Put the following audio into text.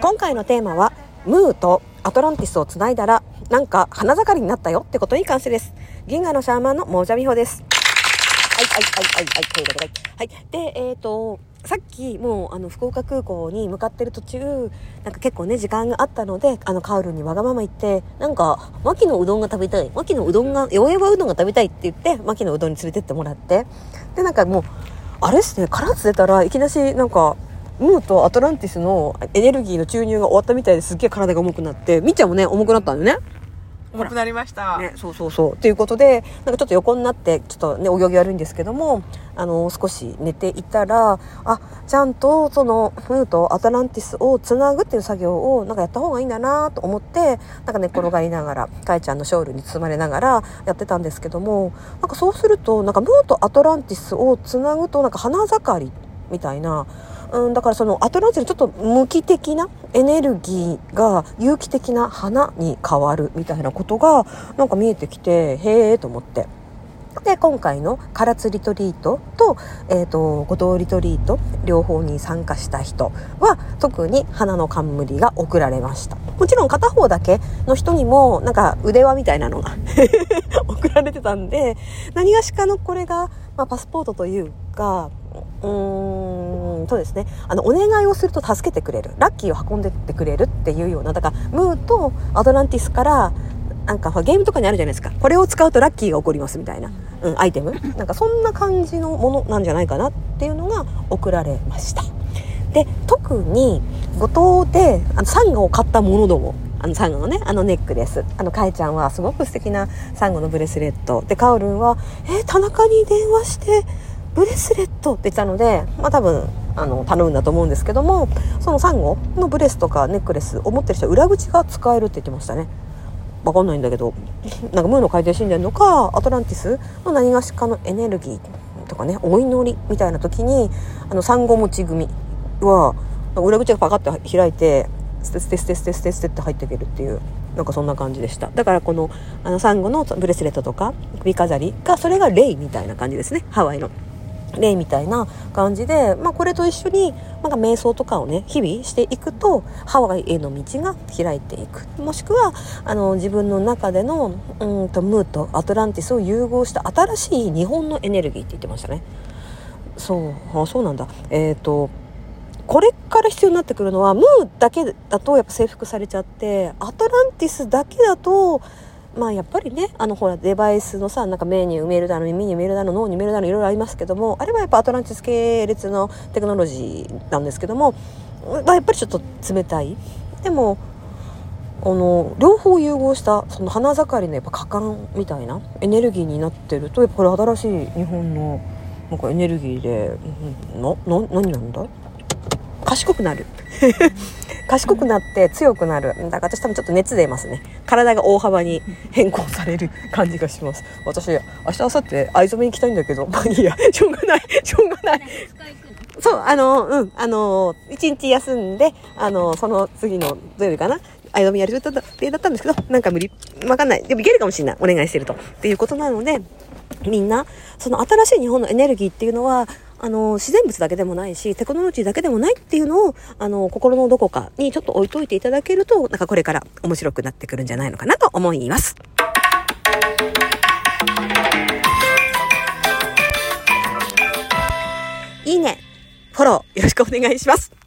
今回のテーマはムーとアトランティスをつないだらなんか花盛りになったよってことに関してです。銀河のシャーマンのモージャミホです。はいはいはいはいはいということで。はい。でえっ、ー、とさっきもうあの福岡空港に向かってる途中なんか結構ね時間があったのであのカウルにわがまま言ってなんか牧のうどんが食べたい。牧のうどんが弱々うどんが食べたいって言って牧のうどんに連れてってもらって。でなんかもうあれっすね殻つ出たらいきなしなんかムーとアトランティスのエネルギーの注入が終わったみたいですっげえ体が重くなってみっちゃんもね重くなったんだよね重くなりました。ね、そうそうそう。ということで、なんかちょっと横になって、ちょっとね、お行儀悪いんですけども、あの、少し寝ていたら、あ、ちゃんと、その、ムーとアトランティスをつなぐっていう作業を、なんかやった方がいいんだなと思って、なんか寝転がりながら、かえちゃんのショールに包まれながらやってたんですけども、なんかそうすると、なんかムーとアトランティスをつなぐと、なんか花盛りみたいな、うん、だからそのアトランティスのちょっと無機的なエネルギーが有機的な花に変わるみたいなことがなんか見えてきてへえと思って。で今回の唐津リトリートと,、えーと、五島リトリート両方に参加した人は特に花の冠が贈られましたもちろん片方だけの人にもなんか腕輪みたいなのが 贈られてたんで何がしかのこれが、まあ、パスポートというかうーんそうですね。あのお願いをすると助けてくれる。ラッキーを運んでってくれるっていうようなだからムーとアトランティスからなんかゲームとかにあるじゃないですか。これを使うとラッキーが起こりますみたいな、うん、アイテム。なんかそんな感じのものなんじゃないかなっていうのが送られました。で特に五島であのサンゴを買ったものどもあのサンゴのねあのネックレスあのかえちゃんはすごく素敵なサンゴのブレスレット。でカオルンは「えー、田中に電話してブレスレットって言ったので、まあ多分、あの、頼むんだと思うんですけども、そのサンゴのブレスとかネックレスを持ってる人は裏口が使えるって言ってましたね。わかんないんだけど、なんかムーの海底神殿とか、アトランティスの何がしかのエネルギーとかね、お祈りみたいな時に、あの、サンゴ持ち組は、裏口がパカッて開いて、ステステステステステステって入っていけるっていう。なんかそんな感じでしただからこのあのサンゴのブレスレットとか首飾りがそれがレイみたいな感じですねハワイの例みたいな感じで、まあ、これと一緒になんか瞑想とかをね日々していくとハワイへの道が開いていく。もしくはあの自分の中でのうんとムーとアトランティスを融合した新しい日本のエネルギーって言ってましたね。そうあそうなんだ。えっ、ー、とこれから必要になってくるのはムーだけだとやっぱ征服されちゃってアトランティスだけだとまあやっぱりねあのほらデバイスのさなんか目に埋めるだの耳に埋めるだの脳に埋めるだのいろいろありますけどもあれはやっぱアトランティス系列のテクノロジーなんですけども、まあ、やっぱりちょっと冷たい。でもあの両方融合したその花盛りのやっぱ果敢みたいなエネルギーになってるとやっぱり新しい日本のなんかエネルギーでなな何なんだ？賢くなる。賢くなって強くなる。だから私多分ちょっと熱出ますね。体が大幅に変更される感じがします。私明日明後日藍染めに行きたいんだけど。まあいいや。しょうがない。しょうがない。そうあのうん。あの一日休んであのその次の土曜日かな。藍染めやる予定だったんですけどなんか無理わかんない。でもいけるかもしれない。お願いしてると。っていうことなのでみんなその新しい日本のエネルギーっていうのはあの、自然物だけでもないし、テクノロジーだけでもないっていうのを、あの、心のどこかにちょっと置いといていただけると、なんかこれから面白くなってくるんじゃないのかなと思います。いいね、フォローよろしくお願いします。